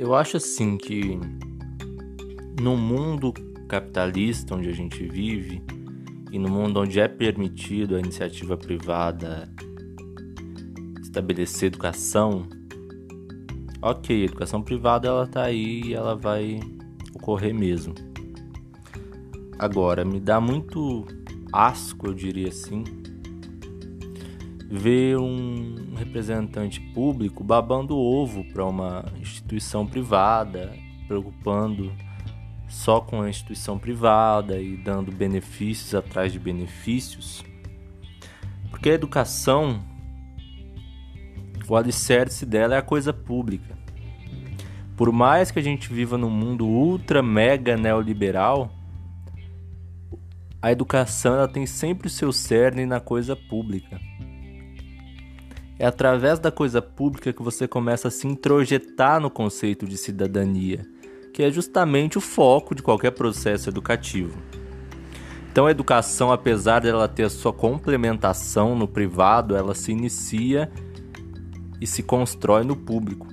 Eu acho assim que no mundo capitalista onde a gente vive e no mundo onde é permitido a iniciativa privada estabelecer educação, ok, educação privada ela tá aí e ela vai ocorrer mesmo. Agora, me dá muito asco, eu diria assim, ver um representante público babando ovo para uma instituição privada, preocupando só com a instituição privada e dando benefícios atrás de benefícios. Porque a educação, o alicerce dela é a coisa pública. Por mais que a gente viva num mundo ultra mega neoliberal, a educação ela tem sempre o seu cerne na coisa pública. É através da coisa pública que você começa a se introjetar no conceito de cidadania, que é justamente o foco de qualquer processo educativo. Então, a educação, apesar dela ter a sua complementação no privado, ela se inicia e se constrói no público.